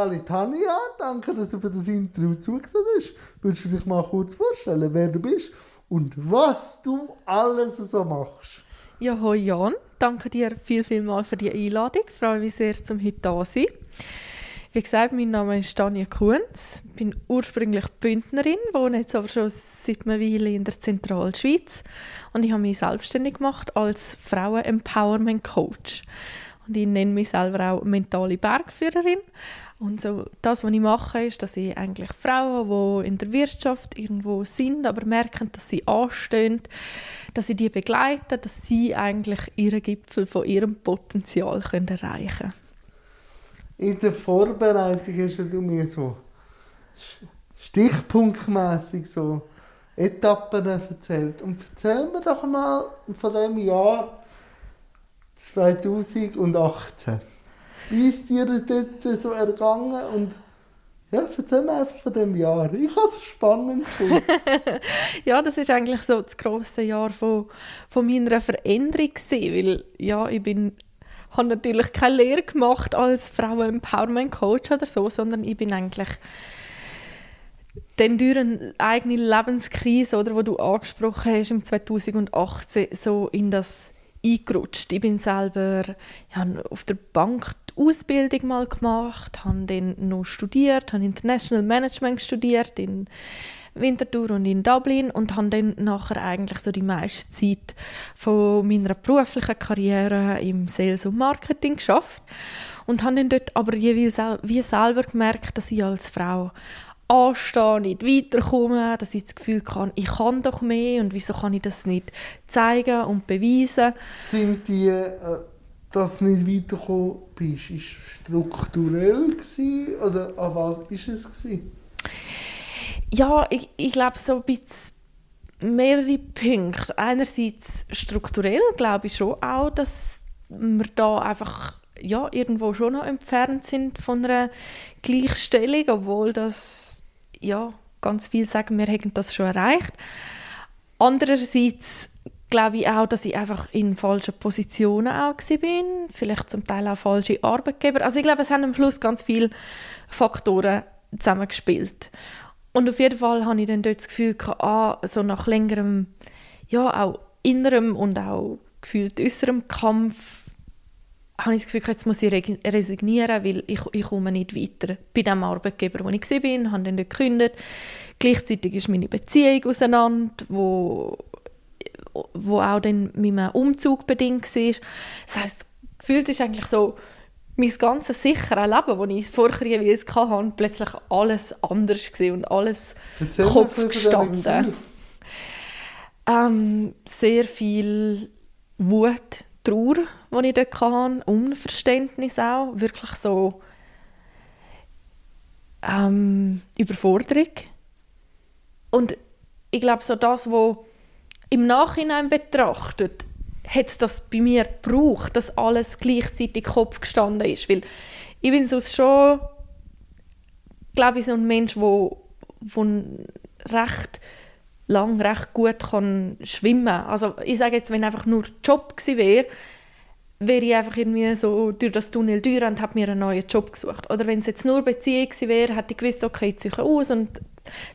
Sally Tanja, danke, dass du für das Interview zugesehen hast. Würdest du dich mal kurz vorstellen, wer du bist und was du alles so machst? Ja, hoi Jan, danke dir viel, viel mal für die Einladung. Ich freue mich sehr, zum heute da sein. Wie gesagt, mein Name ist Tanja Kunz. Ich bin ursprünglich Bündnerin, wohne jetzt aber schon seit einer Weile in der Zentralschweiz. Und ich habe mich selbstständig gemacht als Frauen-Empowerment-Coach. Und ich nenne mich selber auch mentale Bergführerin. Und so, das, was ich mache, ist, dass ich eigentlich Frauen, die in der Wirtschaft irgendwo sind, aber merken, dass sie anstehen, dass ich die begleite, dass sie eigentlich ihren Gipfel von ihrem Potenzial können erreichen können. In der Vorbereitung hast du mir so stichpunktmäßig so Etappen erzählt. Und erzähl mir doch mal von dem Jahr 2018. Wie ist dir dort so ergangen und ja, erzähl mir einfach von dem Jahr. Ich habe es spannend gefunden. ja, das ist eigentlich so das grosse Jahr von, von meiner Veränderung gewesen, weil ja, ich bin habe natürlich keine Lehre gemacht als Frauen-Empowerment-Coach oder so, sondern ich bin eigentlich dann durch eine eigene Lebenskrise, oder, wo du angesprochen hast, im 2018, so in das eingerutscht. Ich bin selber ja, auf der Bank Ausbildung mal gemacht, habe dann noch studiert, habe International Management studiert in Winterthur und in Dublin und habe dann nachher eigentlich so die meiste Zeit von meiner beruflichen Karriere im Sales und Marketing geschafft und habe dann dort aber jeweils auch wie selber gemerkt, dass ich als Frau anstehe, nicht weiterkomme, dass ich das Gefühl habe, ich kann doch mehr und wieso kann ich das nicht zeigen und beweisen. Sind die, äh, dass du nicht weitergekommen bist, ist strukturell gewesen, oder an was war es gewesen? Ja, ich, ich glaube so ein bisschen mehrere Punkte. Einerseits strukturell glaube ich schon auch, dass wir da einfach ja, irgendwo schon noch entfernt sind von einer Gleichstellung, obwohl das ja, ganz viel sagen, wir hätten das schon erreicht. Andererseits glaube ich auch, dass ich einfach in falschen Positionen auch bin, vielleicht zum Teil auch falsche Arbeitgeber. Also ich glaube, es haben am Schluss ganz viele Faktoren zusammengespielt. Und auf jeden Fall habe ich dann dort das Gefühl, gehabt, ah, so nach längerem, ja, auch innerem und auch gefühlt äußerem Kampf habe ich das Gefühl, jetzt muss ich resignieren, weil ich, ich komme nicht weiter. Bei dem Arbeitgeber, wo ich war, habe dann nicht gekündigt. Gleichzeitig ist meine Beziehung auseinander, wo, wo auch dann mit einem Umzug bedingt war. Das heisst, gefühlt ist eigentlich so, mein ganzes sichere Leben, das ich vorher jeweils hatte, plötzlich alles anders gewesen und alles Erzähl Kopf gestanden. Ähm, sehr viel Wut, Trauer, die ich dort hatte, Unverständnis auch, wirklich so ähm, Überforderung. Und ich glaube, so das, was im Nachhinein betrachtet, hat es das bei mir gebraucht, dass alles gleichzeitig Kopf gestanden ist. Weil ich bin sonst schon, glaube ich, so ein Mensch, der recht lang recht gut kann schwimmen Also ich sage jetzt, wenn einfach nur Job gewesen wäre, wäre ich einfach irgendwie so durch das Tunnel durch und habe mir einen neuen Job gesucht. Oder wenn es jetzt nur Beziehung wäre, hätte ich gewusst, okay, ich ziehe aus und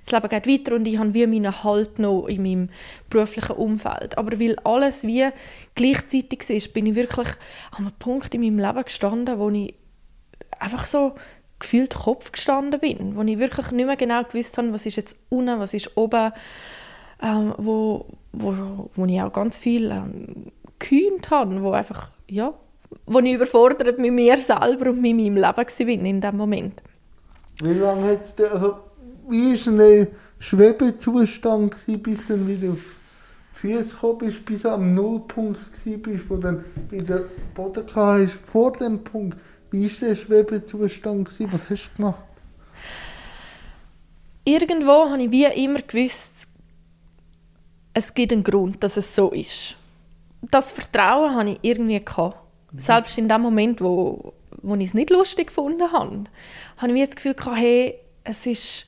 das Leben geht weiter und ich habe wie meinen Halt noch in meinem beruflichen Umfeld. Aber weil alles wie gleichzeitig ist, bin ich wirklich an einem Punkt in meinem Leben gestanden, wo ich einfach so gefühlt Kopf gestanden bin, wo ich wirklich nicht mehr genau gewusst habe, was ist jetzt unten, was ist oben ähm, wo, wo, wo ich auch ganz viel ähm, gekühnt habe, wo einfach, ja, wo ich überfordert mit mir selber und mit meinem Leben war in diesem Moment. Wie lange hat es also wie war ein Schwebezustand gewesen, bis du dann wieder auf die Füße gekommen bist, bis du am Nullpunkt bist, wo dann bei der Boden hast, vor dem Punkt. Wie war der Schwebezustand? Gewesen? Was hast du gemacht? Irgendwo habe ich wie immer gewusst, es gibt einen Grund, dass es so ist. Das Vertrauen hatte ich irgendwie. Gehabt. Mhm. Selbst in dem Moment, wo, wo ich es nicht lustig gefunden habe, habe ich das Gefühl, gehabt, hey, es ist,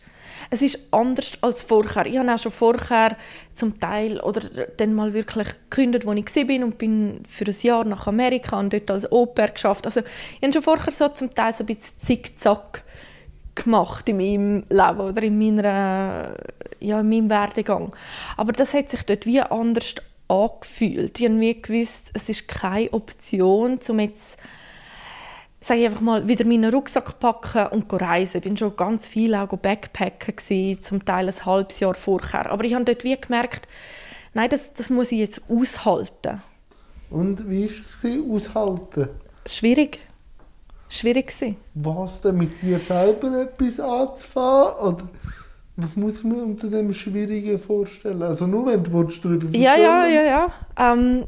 es ist anders als vorher. Ich habe auch schon vorher zum Teil oder dann mal wirklich gekündigt, wo ich war und bin für ein Jahr nach Amerika und dort als Au-pair geschafft. Also ich habe schon vorher so zum Teil so ein bisschen zickzack gemacht in meinem Leben oder in, meiner, ja, in meinem Werdegang. Aber das hat sich dort wie anders angefühlt. Ich habe wie gewusst, es ist keine Option, um jetzt sage ich einfach mal, wieder meinen Rucksack packen und reisen. Ich bin schon ganz viel auch Backpacken gewesen, zum Teil ein halbes Jahr vorher. Aber ich habe dort wie gemerkt, nein, das, das muss ich jetzt aushalten. Und wie war es aushalten? Schwierig. Schwierig gewesen. Was denn mit dir selber etwas anzufangen? Oder was muss ich mir unter dem Schwierigen vorstellen? Also nur wenn du darüber erzählen Ja, ja, ja, ja. Ähm,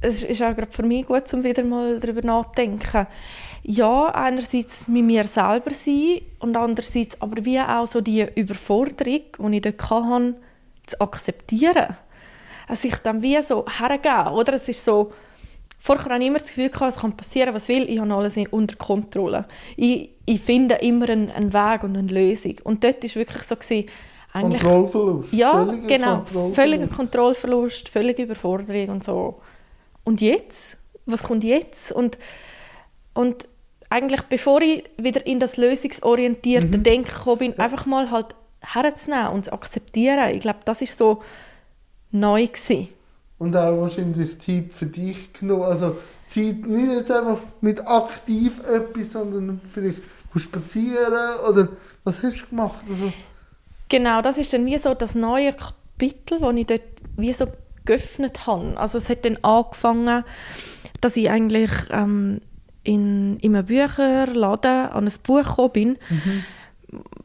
es ist auch gerade für mich gut, um wieder mal darüber nachzudenken ja, einerseits mit mir selber sein und andererseits aber wie auch so die Überforderung, die ich dort hatte, zu akzeptieren. Also ich dann wie so hergeben, oder? Es ist so, vorher hatte ich immer das Gefühl, es kann passieren, was will, ich habe alles unter Kontrolle. Ich, ich finde immer einen, einen Weg und eine Lösung. Und dort war wirklich so, gewesen, eigentlich, Kontrollverlust. Ja, völliger genau. Kontrollverlust. Völliger Kontrollverlust, völlige Überforderung und so. Und jetzt? Was kommt jetzt? Und, und eigentlich bevor ich wieder in das lösungsorientierte mhm. Denken gekommen bin, ja. einfach mal halt herzunehmen und zu akzeptieren. Ich glaube, das ist so neu gewesen. Und auch wahrscheinlich Zeit für dich genommen. Also Zeit nicht einfach mit aktiv etwas, sondern vielleicht spazieren oder was hast du gemacht? Also, genau, das ist dann wie so das neue Kapitel, das ich dort wie so geöffnet habe. Also es hat dann angefangen, dass ich eigentlich ähm, in, in einem Bücherladen an ein Buch gekommen bin, mhm.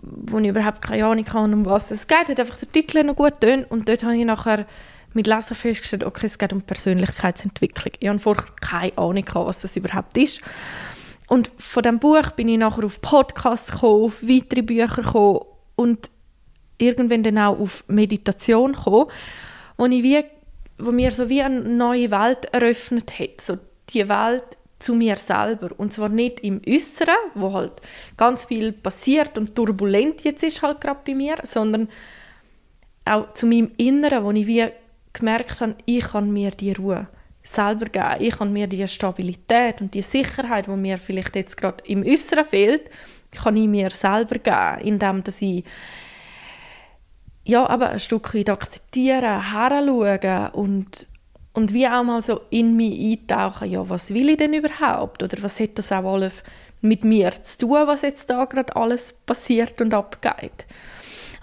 wo ich überhaupt keine Ahnung habe, um was es geht. Hat einfach der Titel noch gut tönt und dort habe ich nachher mit Lesen festgestellt, okay, es geht um Persönlichkeitsentwicklung. Ich habe vorher keine Ahnung, was das überhaupt ist. Und von diesem Buch bin ich nachher auf Podcasts gekommen, auf weitere Bücher gekommen und irgendwann dann auch auf Meditation gekommen, wo, ich wie, wo mir so wie eine neue Welt eröffnet hat. So die Welt zu mir selber. Und zwar nicht im Äußeren, wo halt ganz viel passiert und turbulent jetzt ist halt gerade bei mir, sondern auch zu meinem Inneren, wo ich wie gemerkt habe, ich kann mir die Ruhe selber geben. Ich kann mir die Stabilität und die Sicherheit, die mir vielleicht jetzt gerade im Äußeren fehlt, kann ich mir selber geben, indem dass ich ja, aber ein Stück weit akzeptieren, heranschauen und und wie auch mal so in mich eintauchen, ja, was will ich denn überhaupt? Oder was hat das auch alles mit mir zu tun, was jetzt da gerade alles passiert und abgeht?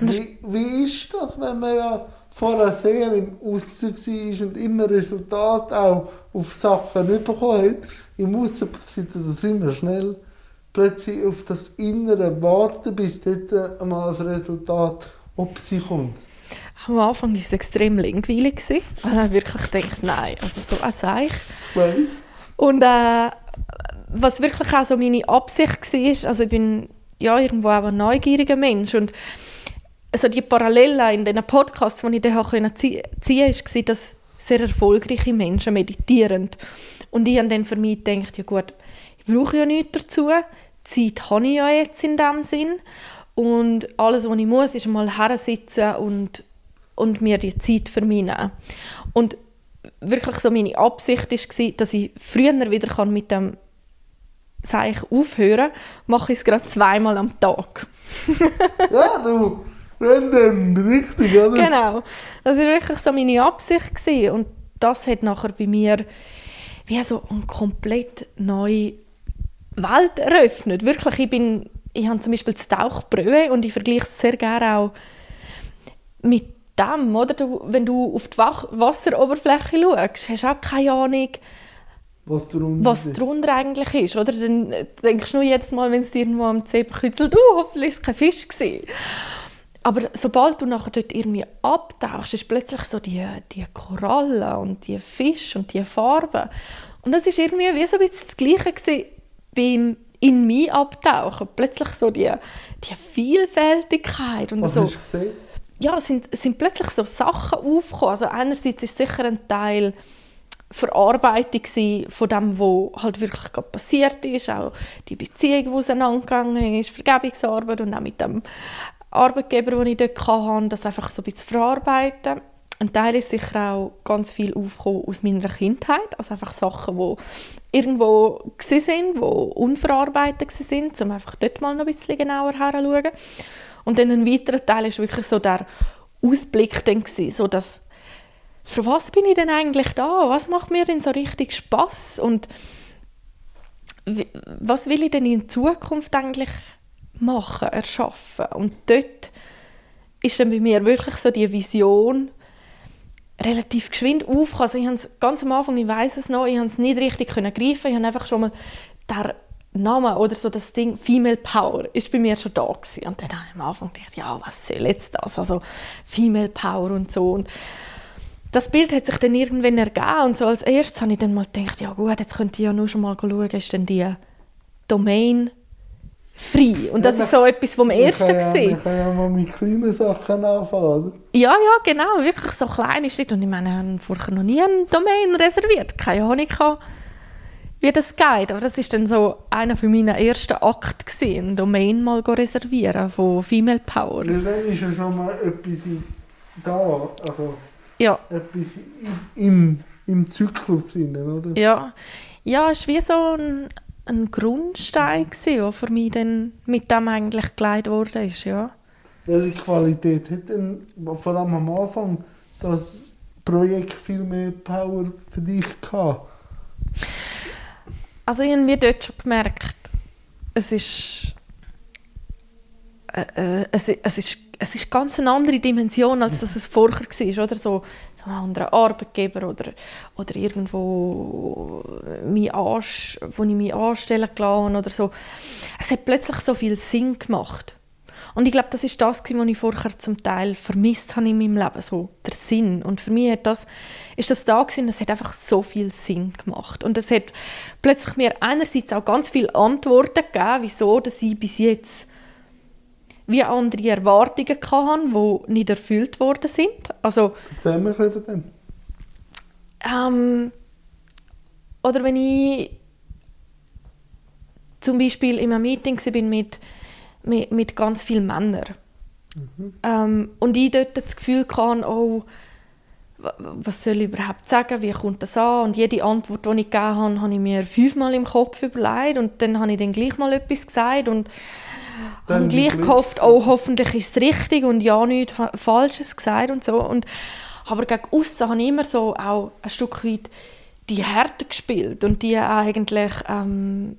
Und wie, wie ist das, wenn man ja vorher sehr im Aussen war und immer Resultate auch auf Sachen bekommen hat? Im Aussen passiert das immer schnell. Plötzlich auf das Innere warten, bis dort einmal das Resultat ob sie kommt. Am Anfang war es extrem langweilig. Ich habe wirklich gedacht, nein, also so ein Seich. Und äh, was wirklich auch so meine Absicht war, also ich bin ja irgendwo auch ein neugieriger Mensch und also die Parallelen in diesen Podcasts, die ich dann ziehen konnte, war, dass sehr erfolgreiche Menschen meditieren. Und ich habe dann für mich gedacht, ja gut, ich brauche ja nichts dazu, Zeit habe ich ja jetzt in dem Sinn und alles, was ich muss, ist mal hersitzen und und mir die Zeit für mich nehmen. Und wirklich so meine Absicht war, dass ich früher wieder mit dem Seich aufhören kann, mache ich es gerade zweimal am Tag. ja, du, wenn dann, richtig, oder? Genau. Das war wirklich so meine Absicht. Gewesen. Und das hat nachher bei mir wie so eine komplett neue Welt eröffnet. Wirklich, ich bin, ich habe zum Beispiel das Tauchbrühe und ich vergleiche es sehr gerne auch mit dem, oder? Du, wenn du auf die Wach Wasseroberfläche schaust, hast du auch keine Ahnung, was drunter, was drunter eigentlich ist. Oder? Dann denkst du nur jedes Mal, wenn es irgendwo am Zeh kützelt, oh, hoffentlich war es kein Fisch. Gewesen. Aber sobald du nachher dort irgendwie abtauchst, ist plötzlich so die, die Korallen und die Fische und die Farben. Und das ist irgendwie wie so ein bisschen das Gleiche beim in mich abtauchen. Plötzlich so die, die Vielfältigkeit. Und Was so. hast du gesehen? ja, es sind, es sind plötzlich so Sachen aufgekommen. Also einerseits ist sicher ein Teil Verarbeitung von dem, was halt wirklich passiert ist, auch die Beziehung, die auseinandergegangen ist, Vergebungsarbeit und auch mit dem Arbeitgeber, die ich dort hatte, das einfach so ein bisschen verarbeiten. Ein Teil ist sicher auch ganz viel aufgekommen aus meiner Kindheit, also einfach Sachen, die irgendwo sind, die unverarbeitet sind, um einfach dort mal noch ein bisschen genauer herzuschauen. Und dann ein weiterer Teil ist wirklich so der Ausblick dann gewesen, so dass für was bin ich denn eigentlich da? Was macht mir denn so richtig Spaß? Und was will ich denn in Zukunft eigentlich machen, erschaffen? Und dort ist dann bei mir wirklich so die Vision relativ geschwind auf. Also ich es ganz am Anfang, ich weiß es noch, ich habe es nicht richtig können greifen. Ich habe einfach schon mal der Name oder so das Ding Female Power ist bei mir schon da gewesen. Und dann habe ich am Anfang gedacht, ja, was soll jetzt das? Also Female Power und so. Und das Bild hat sich dann irgendwann ergeben und so als erstes habe ich dann mal gedacht, ja gut, jetzt könnte ich ja nur schon mal schauen, ist denn die Domain frei? Und das ja, ist so etwas vom Ersten ja, Ich kann ja mal mit kleinen Sachen anfangen. Ja, ja, genau, wirklich so kleine Schritte. Und ich meine, ich habe vorher noch nie eine Domain reserviert. Keine Ahnung, wie das geht. Aber das ist dann so einer von meinen ersten Akten gewesen, eine Domain mal reservieren von Female Power. Ja, dann ist ja schon mal etwas da, also ja. etwas im, im Zyklus oder? Ja. Ja, es war wie so ein, ein Grundstein, der für mich dann mit dem eigentlich geleitet worden ist, ja. Welche Qualität hat denn vor allem am Anfang das Projekt viel mehr Power für dich gehabt? Also ich habe dort schon gemerkt, es ist, äh, äh, es, es, ist, es ist ganz eine andere Dimension, als das es vorher war. Oder? So, so ein anderer Arbeitgeber oder, oder irgendwo, mich wo ich mich anstellen gelassen oder so. Es hat plötzlich so viel Sinn gemacht. Und ich glaube, das ist das, was ich vorher zum Teil vermisst habe in meinem Leben, so der Sinn. Und für mich hat das, ist das da gewesen, es hat einfach so viel Sinn gemacht. Und es hat plötzlich mir einerseits auch ganz viele Antworten gegeben, wieso dass ich bis jetzt wie andere Erwartungen hatte, die nicht erfüllt worden sind. Also, Erzähl mir von dem. Ähm, oder wenn ich zum Beispiel in einem Meeting war mit mit, mit ganz vielen Männern. Mhm. Ähm, und ich dort das Gefühl hatte, oh, was soll ich überhaupt sagen, wie kommt das an? Und jede Antwort, die ich gegeben habe, habe ich mir fünfmal im Kopf überlegt und dann habe ich dann gleich mal etwas gesagt und habe gleich gehofft, oh, hoffentlich ist es richtig und ja, nichts Falsches gesagt und so. Und, aber gegen außen habe ich immer so auch ein Stück weit die Härte gespielt und die eigentlich ähm,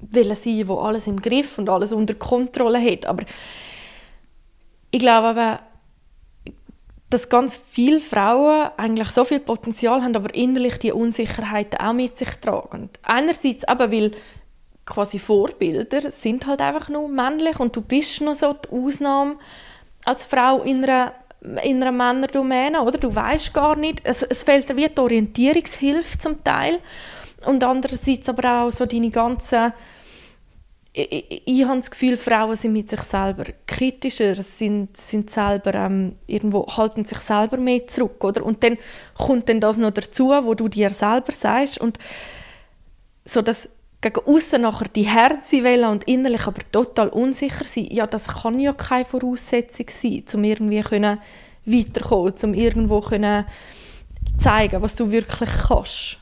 wollen sein, wo alles im Griff und alles unter Kontrolle hat. Aber ich glaube aber, dass ganz viele Frauen eigentlich so viel Potenzial haben, aber innerlich die Unsicherheiten auch mit sich tragen. Einerseits aber, weil quasi Vorbilder sind halt einfach nur männlich und du bist noch so die Ausnahme als Frau in einer, in einer Männerdomäne, oder? Du weißt gar nicht, es, es fehlt dir wie die Orientierungshilfe zum Teil und andererseits aber auch so deine ganzen ich, ich, ich habe das Gefühl, Frauen sind mit sich selber kritischer, sind, sind selber ähm, irgendwo halten sich selber mehr zurück, oder? Und dann kommt dann das noch dazu, wo du dir selber sagst und so dass gegen außen nachher die Herzen wählen und innerlich aber total unsicher sein, ja, das kann ja keine Voraussetzung sein, um irgendwie können weiterkommen, um irgendwo können zeigen, was du wirklich kannst.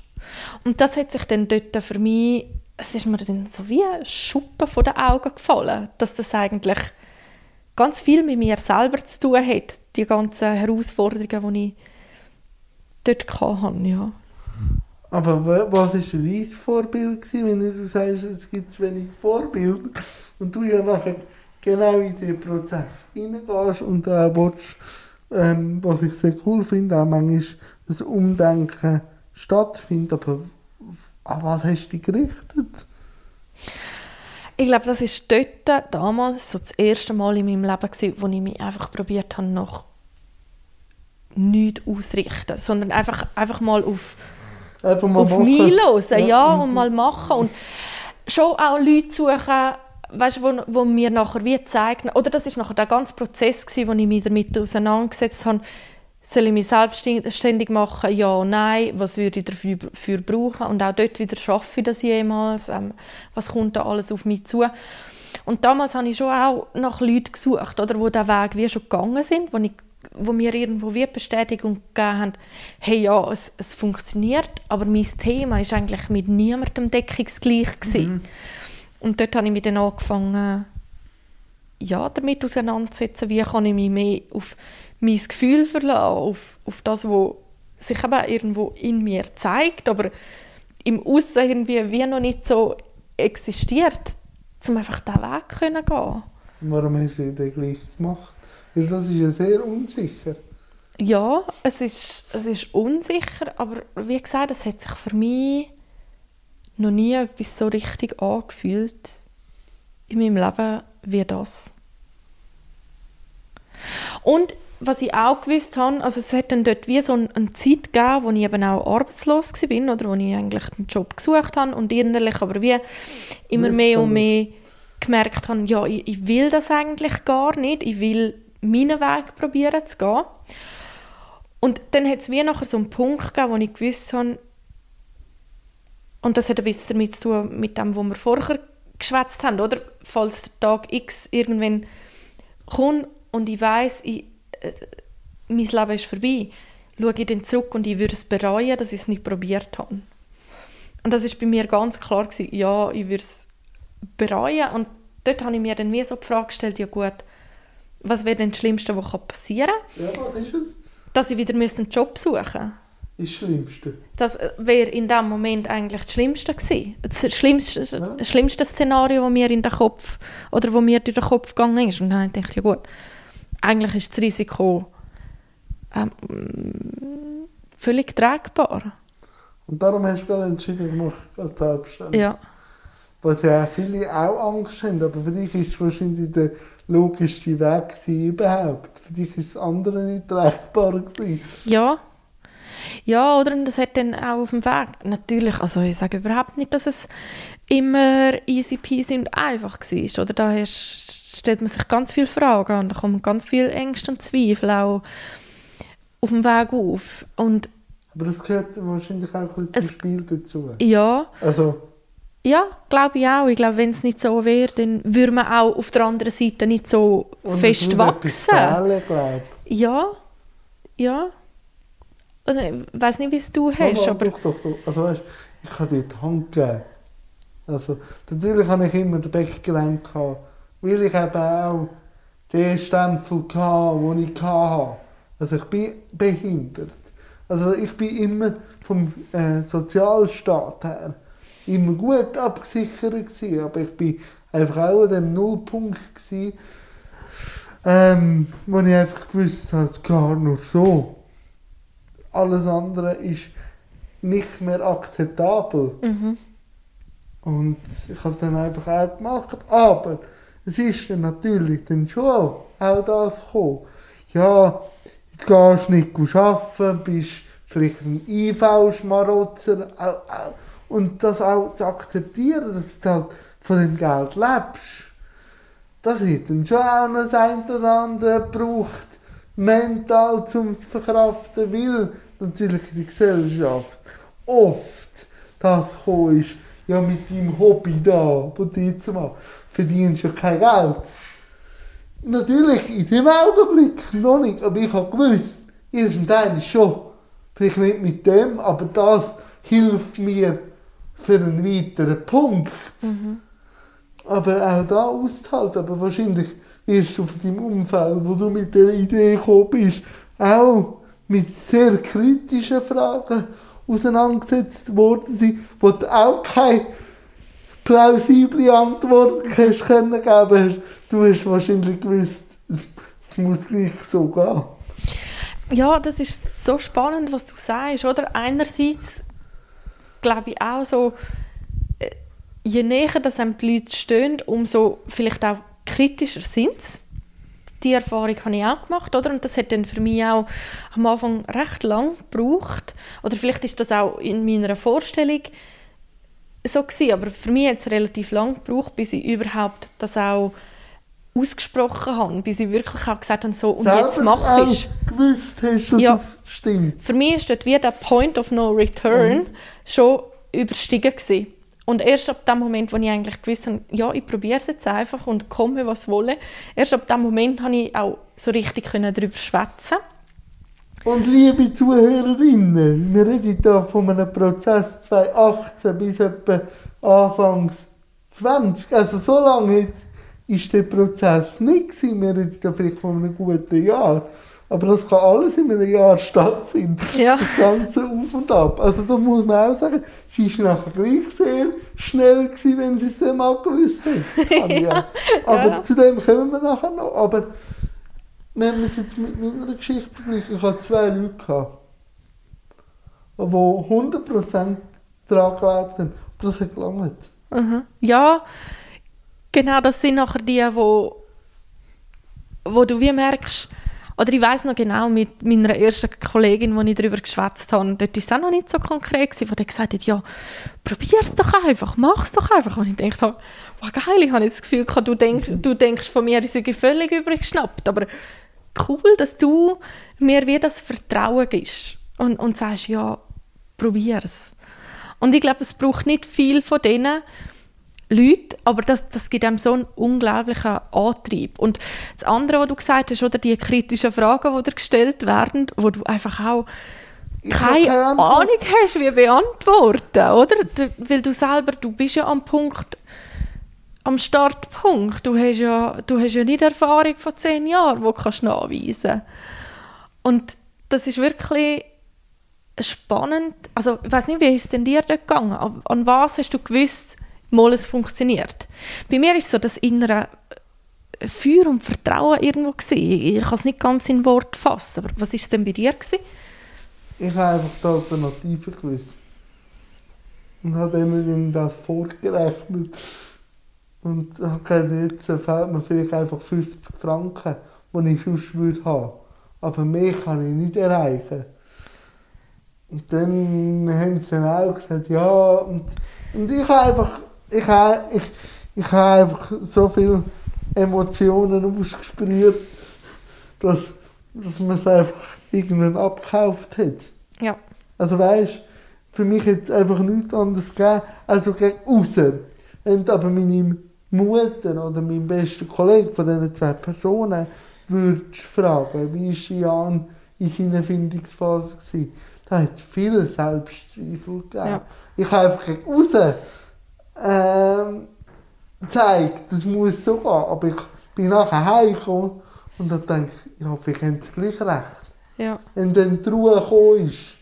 Und das hat sich dann dort für mich, es ist mir dann so wie ein Schuppen von den Augen gefallen, dass das eigentlich ganz viel mit mir selber zu tun hat, die ganzen Herausforderungen, die ich dort hatte, ja. Aber was war dein Vorbild, gewesen, wenn du sagst, es gibt zu wenig Vorbilder und du ja nachher genau in diesen Prozess hineingehst und auch willst, ähm, was ich sehr cool finde, auch manchmal das Umdenken stattfindet. Aber an was hast du dich gerichtet? Ich glaube, das war dort damals so das erste Mal in meinem Leben, gewesen, wo ich mich einfach probiert habe, noch nichts auszurichten, sondern einfach, einfach mal auf, einfach mal auf mich hören, ja, und mal machen. Und schon auch Leute suchen, weißt, wo, wo mir nachher wie zeigen, oder das war nachher der ganze Prozess, gewesen, wo ich mich damit auseinandergesetzt habe, soll ich mich selbstständig machen? Ja, nein. Was würde ich dafür, dafür brauchen? Und auch dort wieder schaffe ich das jemals? Ähm, was kommt da alles auf mich zu? Und damals habe ich schon auch nach Leuten gesucht, oder, wo diesen Weg wie schon gegangen sind, wo, ich, wo mir irgendwo wie Bestätigung gegeben haben, hey, ja, es, es funktioniert, aber mein Thema ist eigentlich mit niemandem deckungsgleich gewesen. Mhm. Und dort habe ich mich dann angefangen, ja, damit auseinanderzusetzen, wie kann ich mich mehr auf mein Gefühl verlassen, auf, auf das, was sich eben irgendwo in mir zeigt, aber im Aussen irgendwie wie noch nicht so existiert, um einfach diesen Weg können gehen. Warum hast du den gleich gemacht? Weil das ist ja sehr unsicher. Ja, es ist, es ist unsicher, aber wie gesagt, es hat sich für mich noch nie etwas so richtig angefühlt in meinem Leben wie das. Und was ich auch gewusst habe, also es hat dann dort wie so eine, Zeit gegeben, wo ich eben auch arbeitslos war, oder wo ich eigentlich einen Job gesucht habe und innerlich aber wie immer mehr und mehr gemerkt habe, ja, ich, ich will das eigentlich gar nicht, ich will meinen Weg probieren zu gehen. Und dann hat es wie nachher so einen Punkt gegeben, wo ich gewusst habe, und das hat ein bisschen damit zu tun, mit dem, was wir vorher geschwätzt haben, oder? Falls der Tag X irgendwann kommt und ich weiß, ich, äh, mein Leben ist vorbei, schaue ich dann zurück und ich würde es bereuen, dass ich es nicht probiert habe. Und das ist bei mir ganz klar gewesen, ja, ich würde es bereuen. Und dort habe ich mir dann wie so die Frage gestellt, ja gut, was wäre denn das Schlimmste, was passieren kann? Ja, was ist es? Dass ich wieder einen Job suchen müsste. Ist das Schlimmste. Das wäre in dem Moment eigentlich das Schlimmste gewesen. Das schlimmste, Ja. das schlimmste Szenario, das mir in den Kopf oder wo mir durch den Kopf gegangen ist. Und dann habe ich gedacht, ja gut, eigentlich ist das Risiko ähm, völlig tragbar. Und darum hast du gerade entschieden, ich mache selbstständig. Ja. Was ja viele auch Angst haben, aber für dich ist es wahrscheinlich der logischste Weg gewesen überhaupt. Für dich ist das andere nicht tragbar gewesen. Ja. Ja, oder? Und das hat dann auch auf dem Weg, natürlich, also ich sage überhaupt nicht, dass es immer easy peasy und einfach war, oder? Da stellt man sich ganz viele Fragen und da kommen ganz viele Ängste und Zweifel auch auf dem Weg auf. Und Aber das gehört wahrscheinlich auch ein bisschen zum Spiel dazu. ja, Also, ja, glaube ich auch. Ich glaube, wenn es nicht so wäre, dann würde man auch auf der anderen Seite nicht so und es fest wachsen. fehlen, glaube Ja, ja. Und Ich weiß nicht, wie es du ich. hast, Mama, aber doch, doch, doch. Also weißt, ich habe dir die Hand gegeben. Also, natürlich habe ich immer den Background gehabt, weil ich eben auch den Stempel hatte, den ich hatte. Also ich bin behindert. Also ich bin immer vom äh, Sozialstaat her immer gut abgesichert gewesen, aber ich bin einfach auch an dem Nullpunkt gewesen, ähm, wo ich einfach gewusst habe, es geht nur so. Alles andere ist nicht mehr akzeptabel. mhm. Und ich habe es dann einfach auch gemacht. Aber es ist dann natürlich dann schon auch das gekommen. Ja, jetzt gehst du nicht arbeiten, bist vielleicht ein IV-Schmarotzer. au- au. Und das auch zu akzeptieren, dass du halt von dem Geld lebst. Das hat dann schon auch noch das eine oder andere gebraucht, mental zum es verkraften, weil natürlich die Gesellschaft oft das ist, ja mit deinem Hobby da, was du jetzt machst, verdienst ja kein Geld. Natürlich, in dem Augenblick noch nicht, aber ich habe gewusst, irgendwann schon, vielleicht nicht mit dem, aber das hilft mir für einen weiteren Punkt. Aber auch da auszuhalten, aber wahrscheinlich wirst du von deinem Umfeld, wo du mit der Idee gekommen bist, auch mit sehr kritischen Fragen auseinandergesetzt worden sein, wo du auch keine plausible Antwort hast können geben hast. Du hast wahrscheinlich gewusst, es muss gleich so gehen. Ja, das ist so spannend, was du sagst, oder? Einerseits glaube ich auch so, äh, je näher das einem die Leute stehen, umso vielleicht auch kritischer sind sie. Die Erfahrung habe ich auch gemacht, oder? Und das hat dann für mich auch am Anfang recht lang gebraucht. Oder vielleicht ist das auch in meiner Vorstellung so gewesen, aber für mich hat es relativ lang gebraucht, bis ich überhaupt das auch ausgesprochen habe, bis ich wirklich auch gesagt habe, so, und jetzt Selber mache auch ich gewusst hast, dass Ja. das stimmt. für mich ist dort wie der Point of No Return schon überstiegen gewesen. Und erst ab dem Moment, wo ich eigentlich gewusst habe, ja, ich probiere es jetzt einfach und komme, was wolle, erst ab dem Moment habe ich auch so richtig darüber schwätzen Und liebe Zuhörerinnen, wir reden hier von einem Prozess 2018 bis etwa Anfangs 20. Also so lange ist der Prozess nicht gewesen. Wir reden hier vielleicht von einem guten Jahr. Aber das kann alles in einem Jahr stattfinden. Ja. Das Ganze auf und ab. Also da muss man auch sagen, sie ist nachher gleich sehr schnell gewesen, wenn sie es dann mal gewusst hat. ja. Aber Ja. zu dem kommen wir nachher noch. Aber wenn man es jetzt mit meiner Geschichte vergleicht, ich hatte zwei Leute, gehabt, die 100% daran geglaubt haben. Und das hat gelangt. Mhm. Ja, genau, das sind nachher die, wo, wo du wie merkst, oder ich weiß noch genau, mit meiner ersten Kollegin, wo ich darüber geschwätzt habe, dort war es auch noch nicht so konkret, wo die gesagt hat, ja, probier es doch einfach, mach es doch einfach. Und ich dachte, wow, geil, ich habe das Gefühl, gehabt, du, denk, du denkst von mir, ich sei völlig übrig geschnappt, aber cool, dass du mir wie das Vertrauen gibst und, und sagst, ja, probier es. Und ich glaube, es braucht nicht viel von denen Leuten, aber das, das gibt einem so einen unglaublichen Antrieb. Und das andere, was du gesagt hast, oder die kritischen Fragen, die dir gestellt werden, wo du einfach auch keine. Ahnung hast, wie beantworten, oder? Du, weil du selber, du bist ja am Punkt, am Startpunkt. Du hast ja, du hast ja nicht Erfahrung von zehn Jahren, die du kannst nachweisen Und das ist wirklich spannend. Also, ich weiß nicht, wie ist es denn dir dort gegangen? An, an was hast du gewusst, mal es funktioniert? Bei mir ist so das innere Feuer und Vertrauen irgendwo gewesen. Ich, kann es nicht ganz in Wort fassen. Aber was ist denn bei dir gewesen? Ich habe einfach die Alternative gewusst. Und habe ihnen das vorgerechnet. Und habe gedacht, jetzt fehlt mir vielleicht einfach 50 Franken, die ich sonst würde haben. Aber mehr kann ich nicht erreichen. Und dann haben sie dann auch gesagt, ja, und, und ich habe einfach, ich habe, ich, ich habe einfach so viele Emotionen ausgesprüht, dass, dass man es einfach irgendwann abgekauft hat. Ja. Also weißt für mich jetzt einfach nichts anderes gegeben, also gegen außen. Wenn du aber meine Mutter oder mein bester Kollege von diesen zwei Personen würdest fragen, wie war Jan in seiner Findungsphase gewesen, da hat es viele Selbstzweifel gegeben. Ja. Ich habe einfach gegen außen ähm, gezeigt, das muss so gehen, aber ich bin nachher heimgekommen und habe gedacht, ja, vielleicht haben sie gleich recht Ja. wenn dann die Ruhe gekommen ist.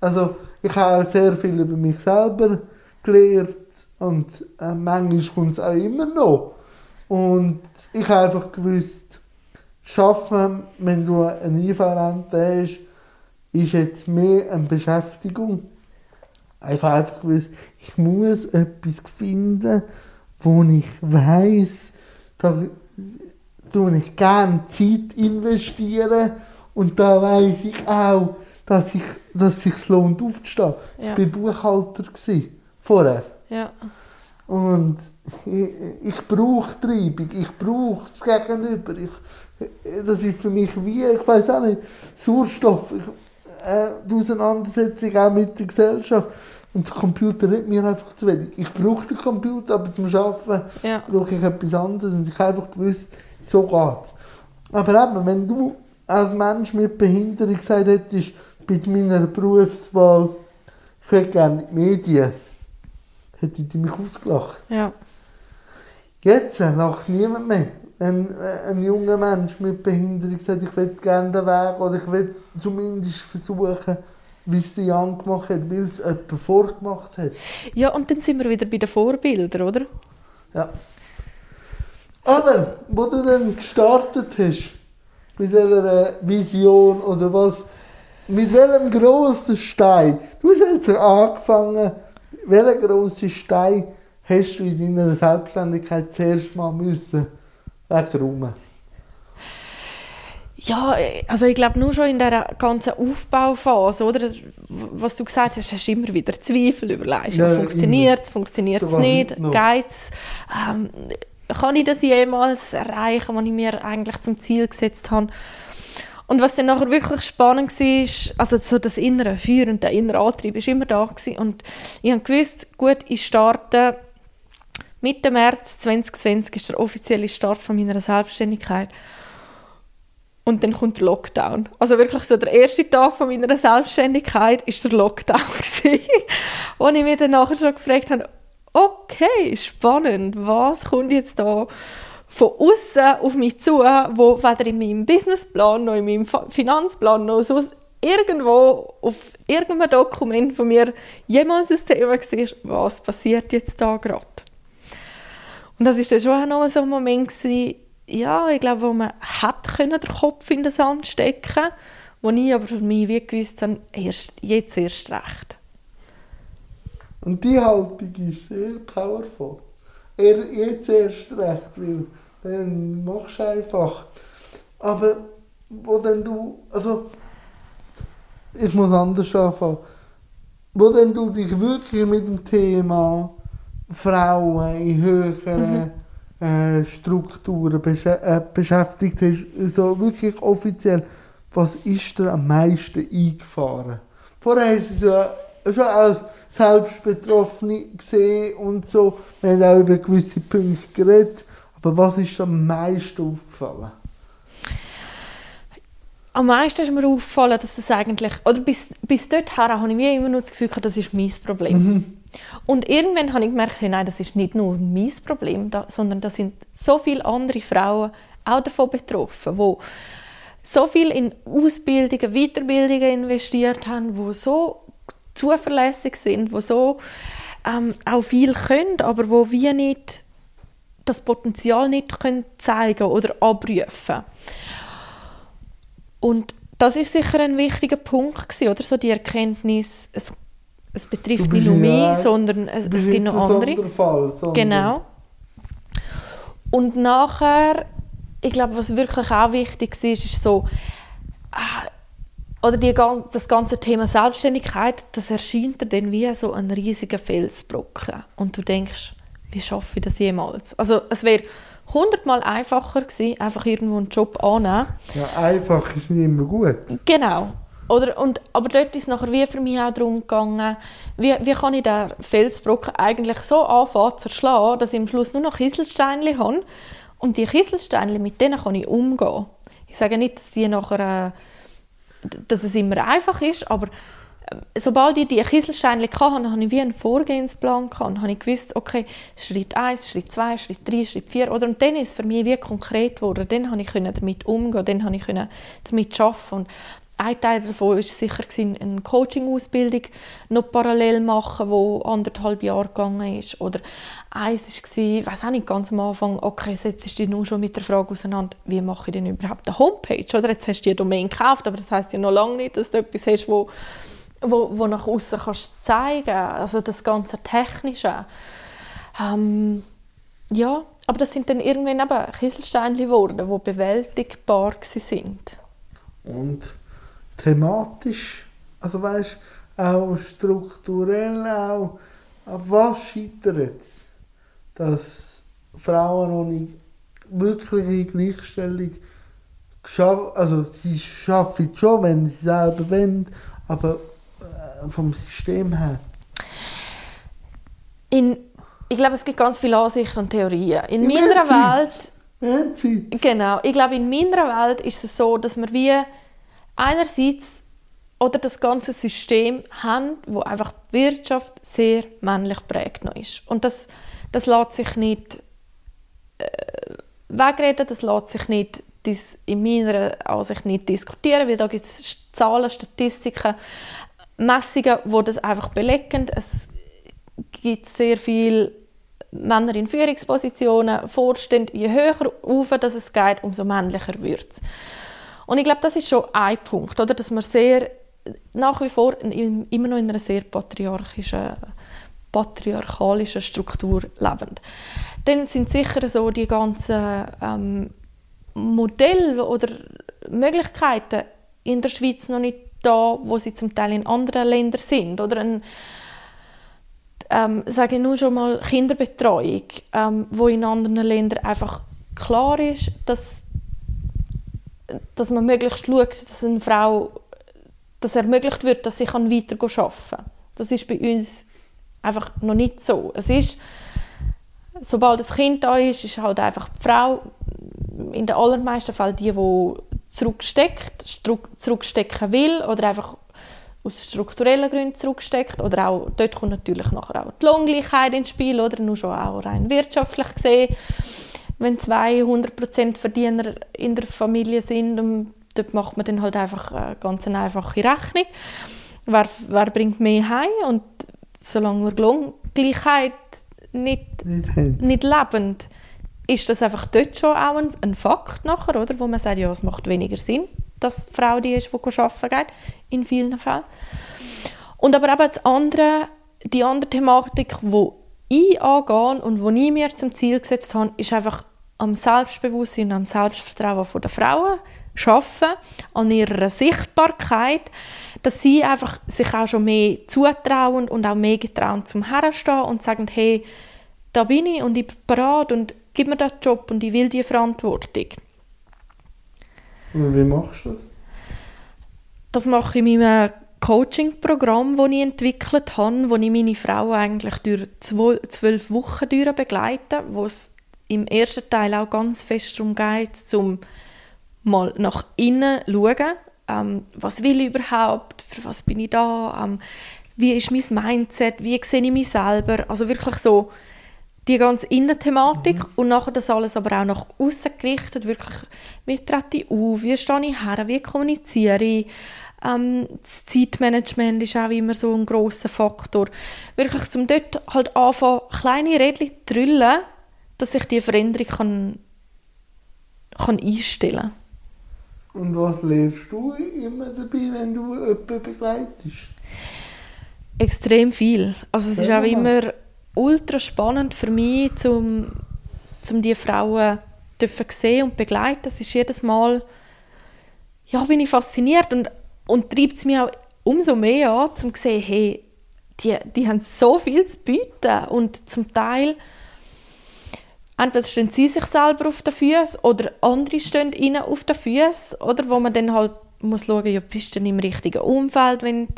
Also ich habe auch sehr viel über mich selber gelernt und äh, manchmal kommt es auch immer noch. Und ich habe einfach gewusst, schaffen, wenn du eine IV-Rente hast, ist jetzt mehr eine Beschäftigung. Ich habe einfach gewusst, ich muss etwas finden, wo ich weiß, da tue ich gerne Zeit investieren und da weiß ich auch, dass ich, dass es sich lohnt aufzustehen. Ja. Ich war Buchhalter gewesen, vorher. Ja. Und ich, ich brauche Treibung, ich brauche das Gegenüber. Ich, das ist für mich wie, ich weiß auch nicht, Sauerstoff, ich, die Auseinandersetzung auch mit der Gesellschaft. Und der Computer hat mir einfach zu wenig. Ich brauche den Computer, aber zum Arbeiten Ja. brauche ich etwas anderes. Und ich habe einfach gewusst, so geht's. Aber eben, wenn du als Mensch mit Behinderung gesagt hättest, bei meiner Berufswahl, ich hätte gerne die Medien, hätte ich mich ausgelacht. Ja. Jetzt äh, lacht niemand mehr. Äh, ein junger Mensch mit Behinderung sagt, ich will gerne den Weg oder ich will zumindest versuchen, wie es der Jan gemacht hat, weil es jemand vorgemacht hat. Ja, und dann sind wir wieder bei den Vorbildern, oder? Ja. Aber, wo du dann gestartet hast, mit dieser Vision oder was, mit welchem grossen Stein, du hast jetzt angefangen, welchen grossen Stein hast du in deiner Selbstständigkeit zuerst mal müssen wegräumen? Ja, also ich glaube nur schon in dieser ganzen Aufbauphase, oder? Was du gesagt hast, hast du immer wieder Zweifel. Ja, funktioniert es, funktioniert es nicht, geht es? Ähm, kann ich das jemals erreichen, was ich mir eigentlich zum Ziel gesetzt habe? Und was dann nachher wirklich spannend war, also so das innere Feuer und der innere Antrieb ist immer da gewesen. Und ich habe gewusst, gut, ich starte Mitte März 2020 ist der offizielle Start von meiner Selbstständigkeit. Und dann kommt der Lockdown. Also wirklich so der erste Tag von meiner Selbstständigkeit ist der Lockdown gewesen, ich mich dann nachher schon gefragt habe, okay, spannend, was kommt jetzt da von außen auf mich zu, wo weder in meinem Businessplan noch in meinem Finanzplan noch so irgendwo auf irgendeinem Dokument von mir jemals ein Thema war, was passiert jetzt da gerade. Und das ist dann schon auch noch so ein Moment gewesen, ja, ich glaube, wo man hat können den Kopf in den Sand stecken, wo ich aber für mich wie gewusst habe, erst, jetzt erst recht. Und die Haltung ist sehr powerful. Er, jetzt erst recht, weil dann machst du einfach. Aber wo dann du, also ich muss anders anfangen, wo dann du dich wirklich mit dem Thema Frauen in höheren mhm äh, Strukturen besch äh, beschäftigt hast, so wirklich offiziell, was ist dir am meisten eingefahren? Vorher du es ja schon als Selbstbetroffene gesehen und so, wir haben auch über gewisse Punkte geredet, aber was ist dir am meisten aufgefallen? Am meisten ist mir aufgefallen, dass das eigentlich, oder bis, bis dorthin habe ich immer nur das Gefühl das ist mein Problem. Mhm. Und irgendwann habe ich gemerkt, nein, das ist nicht nur mein Problem, sondern da sind so viele andere Frauen auch davon betroffen, die so viel in Ausbildungen, Weiterbildungen investiert haben, die so zuverlässig sind, die so ähm, auch viel können, aber wo wir nicht das Potenzial nicht können zeigen oder abrufen. Und das ist sicher ein wichtiger Punkt gewesen, oder so die Erkenntnis, es es betrifft nicht nur mich, sondern es, es gibt noch andere. Fall, genau. Und nachher, ich glaube, was wirklich auch wichtig ist, ist so, ah, oder die, das ganze Thema Selbstständigkeit, das erscheint dir dann wie so ein riesiger Felsbrocken. Und du denkst, wie schaffe ich das jemals? Also es wäre hundertmal einfacher gewesen, einfach irgendwo einen Job annehmen. Ja, einfach ist nicht immer gut. Genau. Oder, und, aber dort ist es nachher wie für mich auch darum gegangen, wie, wie kann ich den Felsbrocken eigentlich so anfangen zu erschlagen, dass ich am Schluss nur noch Kieselsteine habe. Und die Kieselsteine, mit denen kann ich umgehen. Ich sage nicht, dass, die nachher, äh, dass es immer einfach ist, aber äh, sobald ich die Kieselsteine hatte, habe ich wie einen Vorgehensplan gehabt. habe ich gewusst, okay, Schritt 1, Schritt 2, Schritt 3, Schritt 4. Oder, und dann ist es für mich wie konkret geworden. Dann konnte ich damit umgehen, dann konnte ich damit arbeiten. Und ein Teil davon war sicher eine Coaching-Ausbildung noch parallel machen, die anderthalb Jahre gegangen ist. Oder eins war, ich weiß auch nicht, ganz am Anfang, okay, setzt dich nur schon mit der Frage auseinander, wie mache ich denn überhaupt eine Homepage? Oder jetzt hast du die Domain gekauft, aber das heisst ja noch lange nicht, dass du etwas hast, wo, wo, wo nach außen kannst zeigen Also das ganze Technische. Ähm, ja, aber das sind dann irgendwann eben Kieselsteine geworden, die bewältigbar waren. Und thematisch, also weißt auch strukturell auch, was scheitert es, dass Frauen noch nicht wirkliche Gleichstellung geschaffen, also sie schaffen es schon, wenn sie selber wollen, aber äh, vom System her. In, ich glaube, es gibt ganz viele Ansichten und Theorien. In meiner Welt... Genau. Ich glaube, in meiner Welt ist es so, dass wir wie einerseits oder das ganze System haben, wo einfach die Wirtschaft sehr männlich prägt noch ist. Und das, das lässt sich nicht äh, wegreden, das lässt sich nicht dis, in meiner Ansicht nicht diskutieren, weil da gibt es Zahlen, Statistiken, Messungen, wo das einfach belegen. Es gibt sehr viele Männer in Führungspositionen, Vorstände, je höher auf, dass es geht, umso männlicher wird es. Und ich glaube, das ist schon ein Punkt, oder? dass wir sehr, nach wie vor immer noch in einer sehr patriarchischen, patriarchalischen Struktur leben. Dann sind sicher so die ganzen ähm, Modelle oder Möglichkeiten in der Schweiz noch nicht da, wo sie zum Teil in anderen Ländern sind. Oder ein, ähm, sage ich nur schon mal Kinderbetreuung, ähm, wo in anderen Ländern einfach klar ist, dass dass man möglichst schaut, dass eine Frau dass ermöglicht wird, dass sie weiter arbeiten kann. Das ist bei uns einfach noch nicht so. Es ist, sobald das Kind da ist, ist halt einfach die Frau in den allermeisten Fällen die, die zurücksteckt, zurückstecken will oder einfach aus strukturellen Gründen zurücksteckt. Oder auch, dort kommt natürlich nachher auch die Lohngleichheit ins Spiel, oder nur schon auch rein wirtschaftlich gesehen. Wenn zwei 100% Verdiener in der Familie sind, und dort macht man dann halt einfach eine ganz einfache Rechnung. Wer, wer bringt mehr heim? Und solange wir Lohngleichheit nicht, nicht, nicht lebend ist das einfach dort schon auch ein, ein, Fakt nachher, oder? wo man sagt, ja, es macht weniger Sinn, dass die Frau die ist, die arbeiten geht, in vielen Fällen. Und aber eben das andere, die andere Thematik, die ich angehe und die ich mir zum Ziel gesetzt habe, ist einfach am Selbstbewusstsein und am Selbstvertrauen der Frauen arbeiten, an ihrer Sichtbarkeit, dass sie einfach sich auch schon mehr zutrauen und auch mehr getrauen zum Herstehen und sagen, hey, da bin ich und ich bin bereit und gib mir den Job und ich will die Verantwortung. Und wie machst du das? Das mache ich in meinem Coaching-Programm, das ich entwickelt habe, wo ich meine Frau eigentlich durch zwölf Wochen begleite, wo es im ersten Teil auch ganz fest darum geht, um mal nach innen zu schauen, ähm, was will ich überhaupt, für was bin ich da, ähm, wie ist mein Mindset, wie sehe ich mich selber, also wirklich so die ganze Innenthematik mhm. und nachher das alles aber auch nach außen gerichtet, wirklich, wie trete ich auf, wie stehe ich her, wie kommuniziere ich, ähm, das Zeitmanagement ist auch immer so ein großer Faktor. Wirklich, um dort halt anfangen, kleine Rädchen zu drüllen, dass ich diese Veränderung kann, kann einstellen kann. Und was lernst du immer dabei, wenn du jemanden begleitest? Extrem viel. Also es ist auch immer ultra spannend für mich, um, um diese Frauen zu sehen und begleiten. Das ist jedes Mal, ja, bin ich fasziniert und, und treibt es mich auch umso mehr an, um zu sehen, hey, die, die haben so viel zu bieten und zum Teil entweder stehen sie sich selber auf den Füßen oder andere stehen ihnen auf den Füßen oder wo man dann halt muss schauen, ja, bist du denn im richtigen Umfeld, wenn du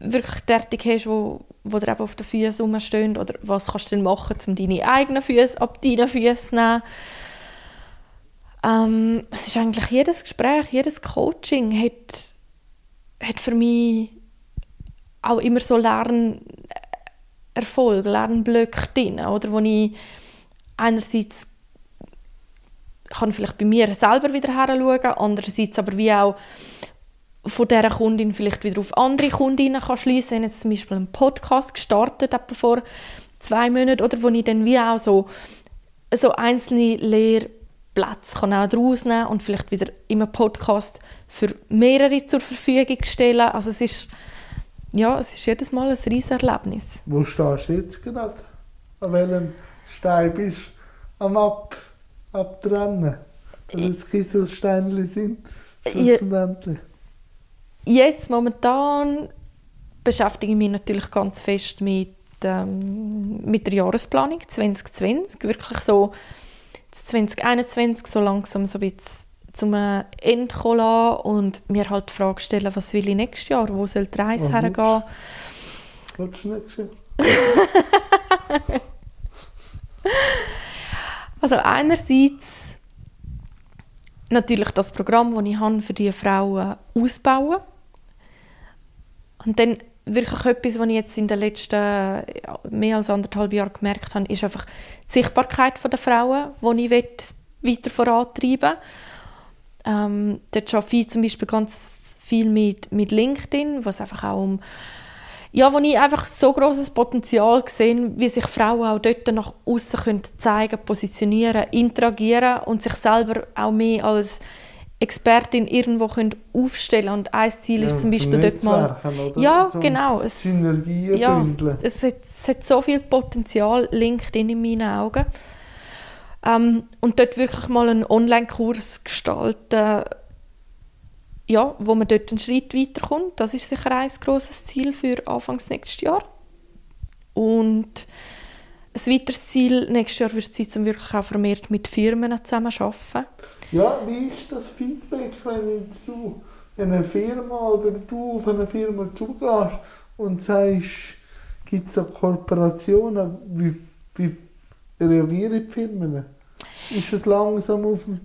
wirklich tätig hast, wo, wo dir eben auf den Füßen rumstehen oder was kannst du denn machen, um deine eigenen Füße ab deinen Füßen zu nehmen. Ähm, das ist eigentlich jedes Gespräch, jedes Coaching hat, hat für mich auch immer so Lernerfolg, Lernblöcke drin, oder, wo ich einerseits kann vielleicht bei mir selber wieder her schauen, andererseits aber wie auch von dieser Kundin vielleicht wieder auf andere Kundinnen kann schliessen. Ich habe zum Beispiel einen Podcast gestartet, etwa vor zwei Monaten, oder wo ich dann wie auch so, so einzelne Lehrplätze kann auch daraus nehmen und vielleicht wieder in einem Podcast für mehrere zur Verfügung stellen. Also es ist, ja, es ist jedes Mal ein riesiges Erlebnis. Wo stehst du jetzt gerade? An welchem Stein bist du am Ab Abtrennen? Dass es Kieselsteinchen sind? Schlussendlich. Jetzt momentan beschäftige ich mich natürlich ganz fest mit, ähm, mit der Jahresplanung 2020. Wirklich so 2021 so langsam so ein bisschen zum Ende kommen und mir halt die Frage stellen, was will ich nächstes Jahr, wo soll die Reise was hergehen. Was nächstes Jahr? also einerseits natürlich das Programm, das ich habe, für diese Frauen ausbauen. Und dann wirklich etwas, was ich jetzt in den letzten mehr als anderthalb Jahren gemerkt habe, ist einfach die Sichtbarkeit der Frauen, die ich weiter vorantreiben. Ähm, Dort arbeite ich zum Beispiel ganz viel mit, mit LinkedIn, was einfach auch um ja, wo ich einfach so großes Potenzial sehe, wie sich Frauen auch dort nach außen zeigen, positionieren, interagieren und sich selber auch mehr als Expertin irgendwo können aufstellen. Und ein Ziel ist ja, zum Beispiel dort mal ja so genau. Es, ja, es hat, es hat so viel Potenzial LinkedIn in meinen Augen. Ähm, und dort wirklich mal einen Online-Kurs gestalten ja, wo man dort einen Schritt weiterkommt das ist sicher ein großes Ziel für Anfangs nächstes Jahr und ein weiteres Ziel nächstes Jahr wird es sein, um wirklich auch vermehrt mit Firmen zusammen zu arbeiten. Ja, wie ist das Feedback, wenn jetzt du in eine Firma oder du auf eine Firma zugehst und sagst, gibt es da Kooperationen, wie, wie reagieren die Firmen? Ist es langsam auf dem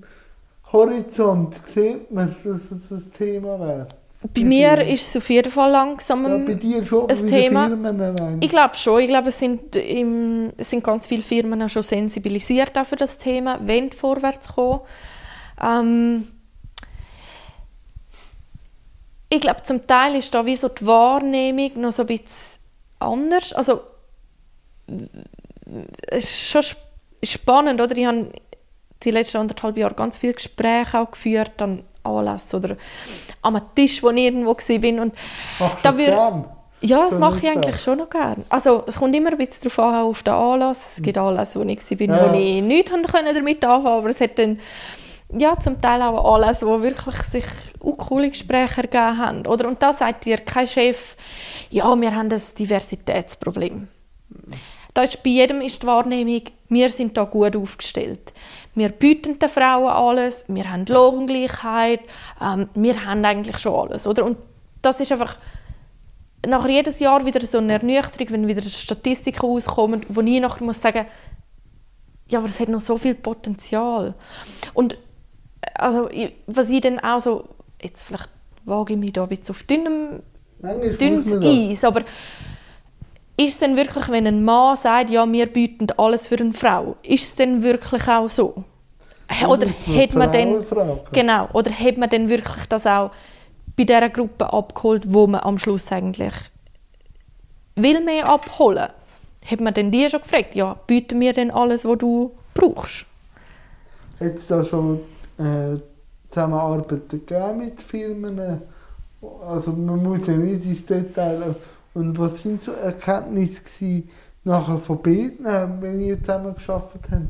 Horizont? Sieht man, dass es ein Thema wäre? Bei mir ist es auf jeden Fall langsam Ja, bei dir schon, ein Thema. Firmen. Ich glaube schon. Ich glaube, es sind, im, es sind ganz viele Firmen auch schon sensibilisiert für das Thema, wollen vorwärts kommen. Ähm, ich glaube, zum Teil ist da wie so die Wahrnehmung noch so ein bisschen anders. Also, es ist schon sp- spannend, oder? Ich habe die letzten anderthalb Jahre ganz viele Gespräche auch geführt an Anlässen oder am Tisch, wo ich irgendwo war. Und Machst da das würd- gern? ja, das mache ich eigentlich schon noch gerne. Also, es kommt immer ein bisschen darauf an, auf den Anlass. Es gibt Anlässe, wo ich war, Ja. wo ich nichts damit anfangen aber es hat dann ja, zum Teil auch Anlässe, wo wirklich sich auch coole Gespräche ergeben haben. Oder? Und da sagt dir kein Chef, ja, wir haben ein Diversitätsproblem. Da ist bei jedem ist die Wahrnehmung, wir sind da gut aufgestellt. Wir bieten den Frauen alles, wir haben Lohngleichheit, ähm, wir haben eigentlich schon alles. Oder? Und das ist einfach nach jedes Jahr wieder so eine Ernüchterung, wenn wieder Statistiken rauskommen, wo ich nachher muss sagen, ja, aber es hat noch so viel Potenzial. Und also, ich- was ich dann auch so, jetzt vielleicht wage ich mich da ein bisschen auf dünnem dünnes. Eis, aber ist es denn wirklich, wenn ein Mann sagt, ja, wir bieten alles für eine Frau, ist es denn wirklich auch so? Oder hat man denn, genau, oder hat man denn wirklich das auch bei dieser Gruppe abgeholt, wo man am Schluss eigentlich will mehr abholen? Hat man denn die schon gefragt, ja, bieten wir denn alles, was du brauchst? Hat es da schon äh, Zusammenarbeit gegeben mit Firmen? Also man muss ja nicht ins Detail. Und was sind so Erkenntnisse gewesen, nachher von beiden, äh, wenn ihr zusammen geschafft habt?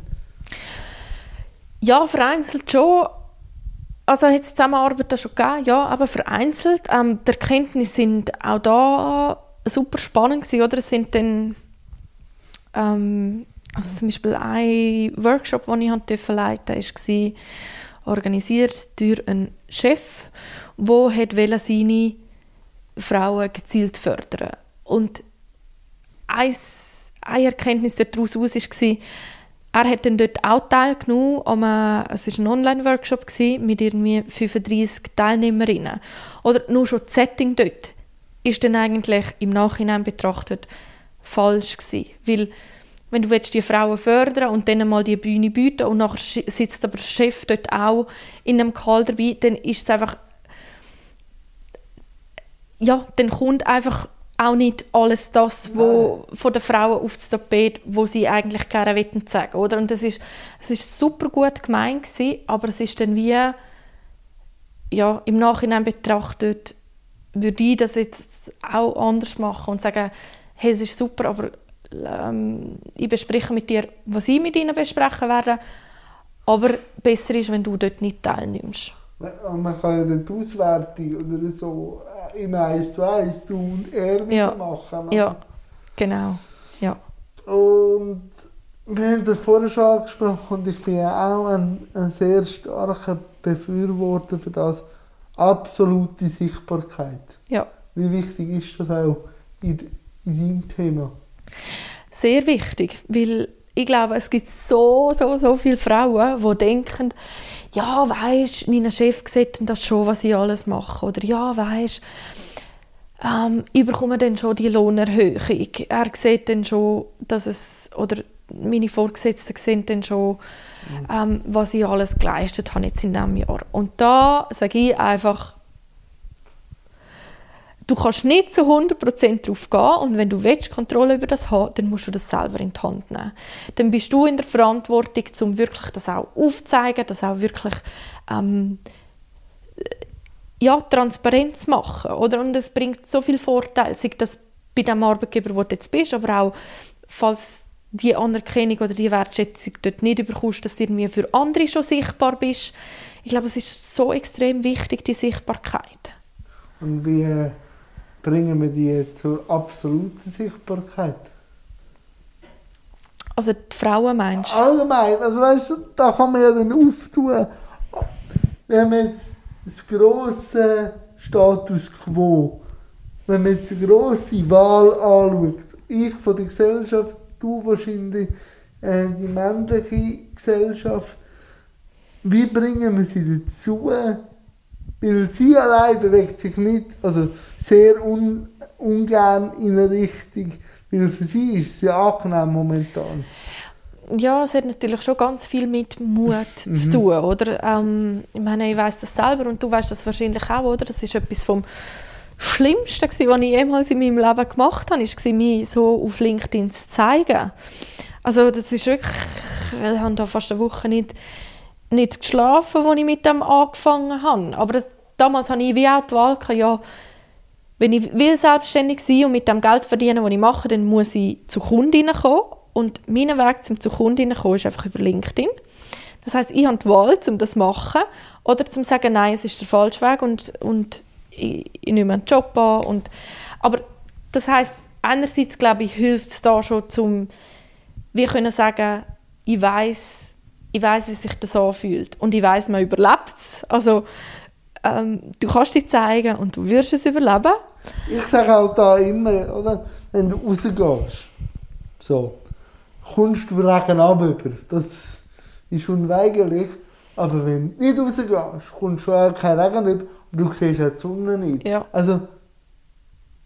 Ja, vereinzelt schon. Also hat es Zusammenarbeit schon gegeben, ja, aber vereinzelt. Ähm, die Erkenntnisse sind auch da super spannend gewesen, oder? Es sind dann ähm, also zum Beispiel ein Workshop, den ich halt leiten durfte, war organisiert durch einen Chef, der seine Frauen gezielt fördern Und eine Erkenntnis daraus war, er hat dann dort auch teilgenommen, es war ein Online-Workshop mit irgendwie 35 Teilnehmerinnen. Oder nur schon das Setting dort ist dann eigentlich im Nachhinein betrachtet falsch gewesen. Weil wenn du willst, die Frauen fördern und dann mal die Bühne bieten und nachher sitzt aber der Chef dort auch in einem Call dabei, dann ist es einfach ja, dann kommt einfach auch nicht alles das, wo von den Frauen auf das Tapet, wo sie eigentlich gerne wollten sagen, oder? Und das ist, es ist super gut gemeint gewesen, aber es ist dann wie, ja, im Nachhinein betrachtet, würde ich das jetzt auch anders machen und sagen, hey, es ist super, aber ähm, ich bespreche mit dir, was ich mit ihnen besprechen werde, aber besser ist, wenn du dort nicht teilnimmst. Man kann ja dann die Auswertung oder so äh, im 1 zu 1 du und er wieder Ja. machen. Ja, genau, ja. Und wir haben das vorher schon angesprochen und ich bin ja auch ein, ein sehr starker Befürworter für das absolute Sichtbarkeit. Ja, Wie wichtig ist das auch in, in deinem Thema? sehr wichtig, weil ich glaube, es gibt so, so, so viele Frauen, die denken, ja, weisst, mein Chef sieht das schon, was ich alles mache. Oder ja, weisst, ähm, ich bekomme dann schon die Lohnerhöhung. Er sieht dann schon, dass es, oder meine Vorgesetzten sehen dann schon, ähm, was ich alles geleistet habe jetzt in diesem Jahr. Und da sage ich einfach, du kannst nicht zu 100% drauf gehen und wenn du willst, Kontrolle über das haben, dann musst du das selber in die Hand nehmen. Dann bist du in der Verantwortung, um wirklich das auch aufzuzeigen, das auch wirklich ähm, ja, transparent zu machen. Oder? Und es bringt so viel Vorteile, sei das bei dem Arbeitgeber, wo du jetzt bist, aber auch, falls die Anerkennung oder die Wertschätzung dort nicht bekommst, dass du irgendwie für andere schon sichtbar bist. Ich glaube, es ist so extrem wichtig, die Sichtbarkeit. Und wie äh, bringen wir die zur absoluten Sichtbarkeit? Also die Frauen meinst du? Allgemein, also weißt du, da kann man ja dann auftun, wenn man jetzt das grosse Status quo, wenn man jetzt die grosse Wahl anschaut, ich von der Gesellschaft, du wahrscheinlich äh, die männliche Gesellschaft, wie bringen wir sie dazu, weil sie allein bewegt sich nicht, also sehr un, ungern in eine Richtung, weil für sie ist es ja angenehm momentan. Ja, es hat natürlich schon ganz viel mit Mut zu tun, oder? Ähm, ich meine, ich weiß das selber und du weißt das wahrscheinlich auch, oder? Das ist etwas vom Schlimmsten, gewesen, was ich jemals in meinem Leben gemacht habe, ist, mich so auf LinkedIn zu zeigen. Also das ist wirklich, ich habe da fast eine Woche nicht, nicht geschlafen, als ich mit dem angefangen habe. Aber das, damals hatte ich wie auch die Wahl, ja, wenn ich will selbstständig sein und mit dem Geld verdienen, was ich mache, dann muss ich zu Kundinnen kommen. Und mein Weg zum zu Kundinnen kommen ist einfach über LinkedIn. Das heißt, ich habe die Wahl, um das zu machen oder zum sagen, nein, es ist der falsche Weg und, und ich, ich nehme einen Job an. Und, aber das heißt, einerseits glaube ich, hilft es da schon, zum wir können sagen, ich weiß, ich weiß, wie sich das anfühlt und ich weiß, man überlebt es. Also ähm, du kannst dich zeigen und du wirst es überleben. Ich sage auch da immer, oder, wenn du rausgehst, so, kommst du Regen über. Das ist unweigerlich. Aber wenn du nicht rausgehst, kommst du auch kein Regen über und du siehst auch die Sonne nicht. Ja. Also,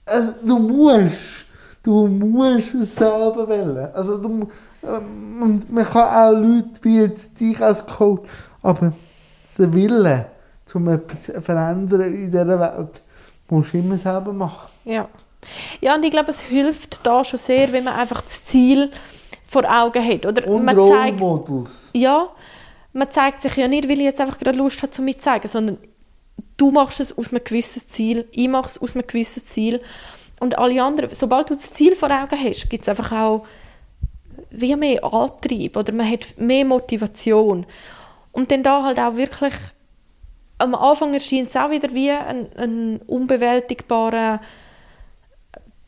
also, du musst, du musst es selber wählen. Also, du, ähm, man kann auch Leute wie jetzt dich als Coach, aber der Wille, um etwas zu verändern in dieser Welt, musst du immer selber machen. Ja. Ja, und ich glaube, es hilft da schon sehr, wenn man einfach das Ziel vor Augen hat. Oder Und man zeigt, ja, man zeigt sich ja nicht, weil ich jetzt einfach gerade Lust habe, zu mir zu zeigen, sondern du machst es aus einem gewissen Ziel, ich mache es aus einem gewissen Ziel und alle anderen, sobald du das Ziel vor Augen hast, gibt es einfach auch wie mehr Antrieb oder man hat mehr Motivation. Und dann da halt auch wirklich, am Anfang erscheint es auch wieder wie ein, ein unbewältigbarer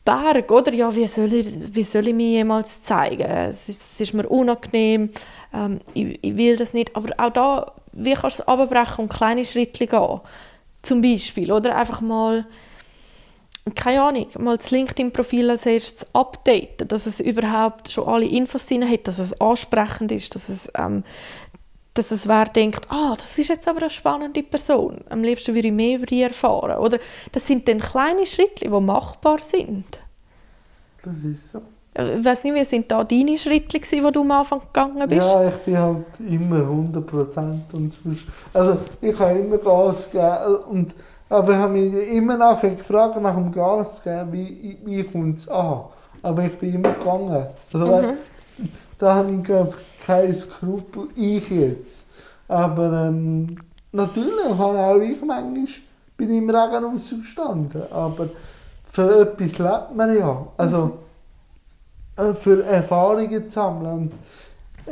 Berg, oder? Ja, wie soll ich, wie soll ich mich jemals zeigen? Es ist, es ist mir unangenehm, ähm, ich, ich will das nicht. Aber auch da, wie kannst du es abbrechen und kleine Schritte gehen? Zum Beispiel, oder? Einfach mal, keine Ahnung, mal das LinkedIn-Profil als erstes updaten, dass es überhaupt schon alle Infos drin hat, dass es ansprechend ist, dass es, ähm, dass es wer denkt, ah, das ist jetzt aber eine spannende Person. Am liebsten würde ich mehr über die erfahren. Oder das sind dann kleine Schritte, die machbar sind. Das ist so. Ich weiß nicht, wie sind da deine Schritte, gewesen, wo du am Anfang gegangen bist? Ja, ich bin halt immer 100% und zwischen, also ich habe immer Gas gegeben und aber ich habe mich immer nachher gefragt nach dem Gas geben, wie, wie kommt es an. Aber ich bin immer gegangen. Also, Mhm. Da habe ich glaub, keine Skrupel, ich jetzt. Aber ähm, natürlich habe auch ich manchmal bin im Regen ausgestanden. Aber für etwas lebt man ja. Also äh, für Erfahrungen zu sammeln. Und,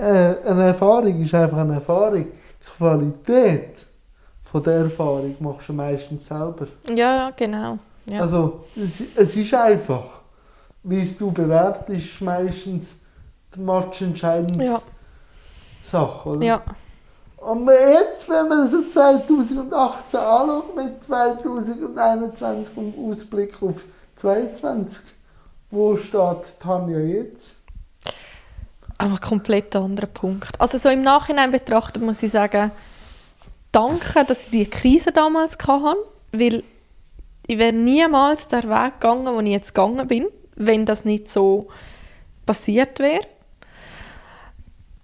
äh, eine Erfahrung ist einfach eine Erfahrung. Die Qualität von der Erfahrung machst du meistens selber. Ja, genau. Ja. Also es, es ist einfach. Wie es du bewertest, ist meistens matchentscheidende Ja. Sache. Oder? ja. Und jetzt, wenn man so 2018 anschaut, mit 2021 und Ausblick auf 2022, wo steht Tanja jetzt? Aber ein komplett anderer Punkt. Also so im Nachhinein betrachtet muss ich sagen, danke, dass ich die Krise damals hatte, weil ich wäre niemals den Weg gegangen, den ich jetzt gegangen bin, wenn das nicht so passiert wäre.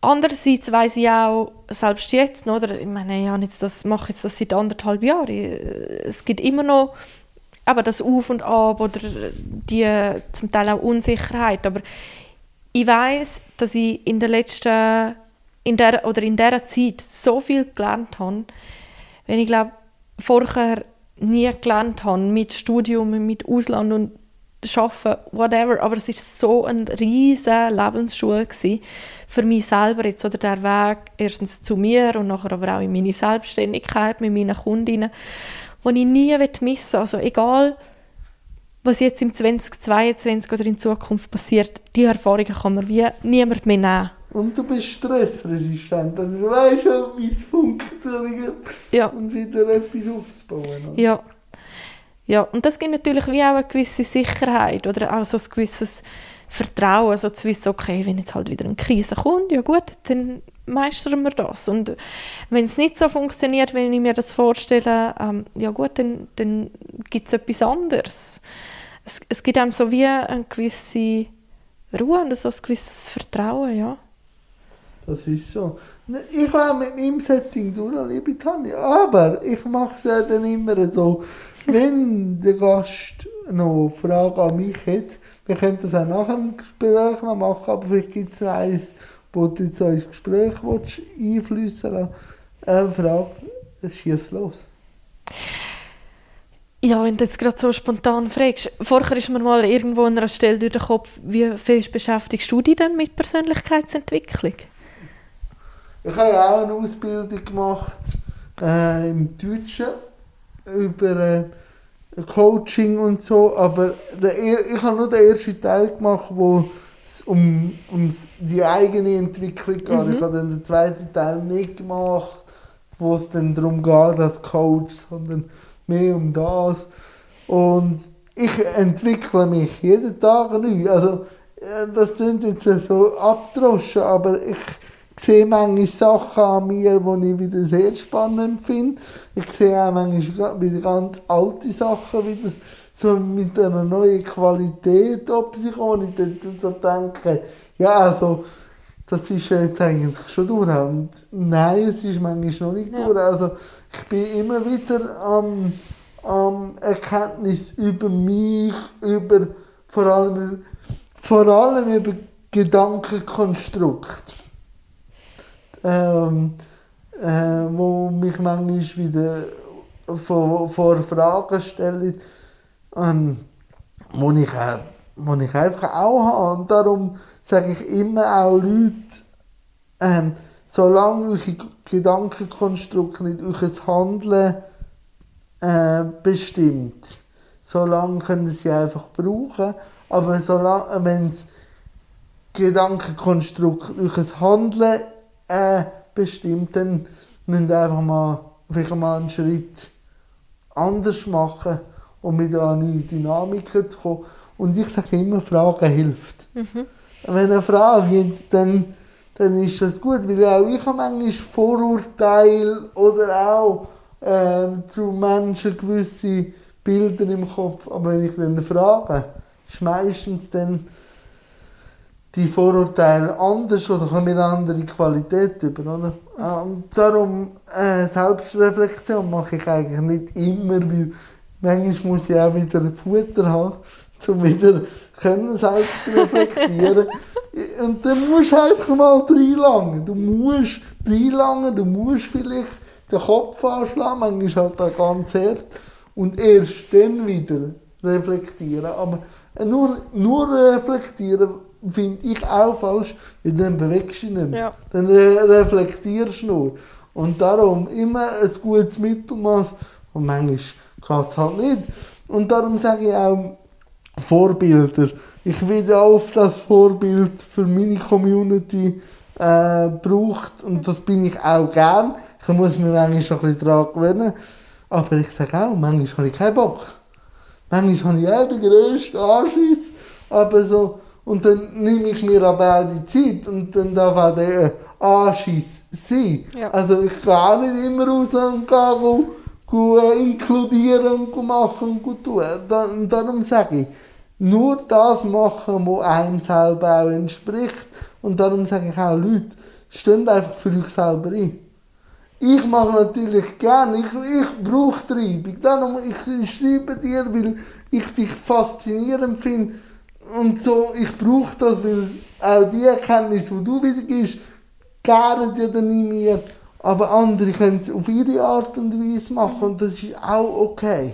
Andererseits weiß ich auch, selbst jetzt, oder, ich meine, ich jetzt das, mache jetzt das seit anderthalb Jahren, Ich- es gibt immer noch aber das Auf und Ab oder die zum Teil auch Unsicherheit, aber ich weiß, dass ich in der letzten in der oder in dieser Zeit so viel gelernt habe, wenn ich glaube vorher nie gelernt habe mit Studium, mit Ausland und Schaffen, whatever, aber es ist so eine riesige Lebensschule gewesen für mich selber jetzt oder der Weg erstens zu mir und nachher aber auch in meine Selbstständigkeit mit meinen Kundinnen, wo ich nie missen will. Also egal was jetzt im 2022 oder in Zukunft passiert, die Erfahrungen kann man wie niemand mehr nehmen. Und du bist stressresistent. Also du weißt schon, wie es funktioniert. Ja. Und wieder etwas aufzubauen. oder? Ja. Ja, und das gibt natürlich wie auch eine gewisse Sicherheit oder auch so ein gewisses Vertrauen, also zu wissen, okay, wenn jetzt halt wieder eine Krise kommt, ja gut, dann meistern wir das. Und wenn es nicht so funktioniert, wenn ich mir das vorstelle, ähm, ja gut, dann, dann gibt es etwas anderes. Es, es gibt einem so wie eine gewisse Ruhe und so ein gewisses Vertrauen, ja. Das ist so. Ne, Ich wäre mit meinem Setting durch, liebe Tanja. Aber ich mache es ja dann immer so, wenn der Gast noch Fragen an mich hat, wir können das auch nach dem Gespräch noch machen, aber vielleicht gibt es noch eins, wo du jetzt ins Gespräch willst, einfließen lassen Eine Frage, schieß los. Ja, wenn du jetzt gerade so spontan fragst. Vorher ist mir mal irgendwo an einer Stelle durch den Kopf, wie fest beschäftigst du dich denn mit Persönlichkeitsentwicklung? Ich habe ja auch eine Ausbildung gemacht äh, im Deutschen über äh, Coaching und so, aber der, er- ich habe nur den ersten Teil gemacht, wo es um, um die eigene Entwicklung geht. Mhm. Ich habe dann den zweiten Teil nicht gemacht, wo es dann darum geht als Coach, sondern mehr um das. Und ich entwickle mich jeden Tag neu. Also, äh, das sind jetzt so abdroschen, aber ich sehe manchmal Sachen an mir, die ich wieder sehr spannend finde. Ich sehe auch manchmal wieder ganz alte Sachen wieder so mit einer neuen Qualität ob sich dann so denke, ja, also, das ist jetzt eigentlich schon durch. Und nein, es ist manchmal noch nicht Ja. durch. Also, ich bin immer wieder am, am Erkenntnis über mich, über vor allem, vor allem über Gedankenkonstrukt. Ähm, äh, wo mich manchmal wieder vor, vor Fragen stellen, ähm, wo, ich, äh, wo ich einfach auch habe. Und darum sage ich immer auch Leute, ähm, solange eure Gedankenkonstrukte nicht euer Handeln äh, bestimmt, solange können sie einfach brauchen. Aber solange, wenn es Gedankenkonstrukt euer Handeln äh, bestimmt, dann ihr einfach mal, vielleicht mal einen Schritt anders machen, um wieder an neue Dynamiken zu kommen. Und ich sage immer, Fragen hilft. Wenn eine Frage gibt, dann, dann ist das gut, weil auch ich habe manchmal Vorurteile oder auch äh, zu Menschen gewisse Bilder im Kopf, aber wenn ich dann frage, ist meistens dann die Vorurteile anders oder kommen eine andere Qualität über, oder? Und darum äh, Selbstreflexion mache ich eigentlich nicht immer, weil manchmal muss ich auch wieder Futter haben, um wieder können selbst reflektieren. Und dann musst du einfach mal reinlangen. Du musst reinlangen, du musst vielleicht den Kopf anschlagen, manchmal halt auch ganz hart. Und erst dann wieder reflektieren. Aber nur, nur reflektieren finde ich auch falsch, weil dann bewegst du dich nicht. Ja. Dann re reflektierst du nur. Und darum immer ein gutes Mittelmaß. Und manchmal geht es halt nicht. Und darum sage ich auch Vorbilder. Ich werde oft das Vorbild für meine Community äh, gebraucht. Und das bin ich auch gern. Ich muss mich manchmal schon ein bisschen daran gewöhnen. Aber ich sage auch, manchmal habe ich keinen Bock. Manchmal habe ich auch den grössten Anschiss, aber so, und dann nehme ich mir aber auch die Zeit und dann darf auch der Anschiss sein. Ja. Also ich kann auch nicht immer raus und gehen, go, go, äh, inkludieren und machen und tun. Und darum sage ich, nur das machen, was einem selber auch entspricht. Und darum sage ich auch Leute, steht einfach für euch selber ein. Ich mache natürlich gerne, ich, ich brauche Treibung. Darum, ich schreibe dir, weil ich dich faszinierend finde. Und so, ich brauche das, weil auch die Erkenntnis, die du wieder gibst, gären ja dann in mir. Aber andere können es auf ihre Art und Weise machen und das ist auch okay.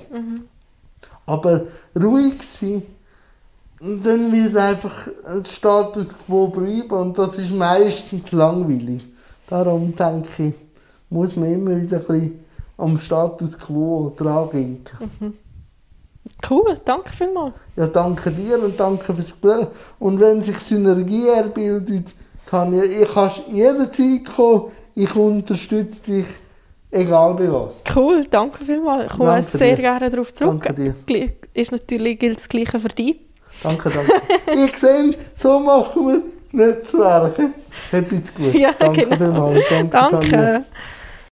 Aber ruhig sein, dann wird einfach ein Status quo bleiben und das ist meistens langweilig. Darum denke ich, muss man immer wieder ein bisschen am Status quo dran denken. Cool, danke vielmals. Ja, danke dir und danke fürs Gespräch. Und wenn sich Synergie erbildet, Tanja, ich kannst jederzeit kommen. Ich unterstütze dich, egal bei was. Cool, danke vielmals. Ich komme Danke sehr dir. gerne darauf zurück. Danke dir. Ist natürlich gilt das Gleiche für dich. Danke, danke. ich sehe, so machen wir Netzwerke. Habt's gut. Ja, danke genau. vielmals. Danke. Danke.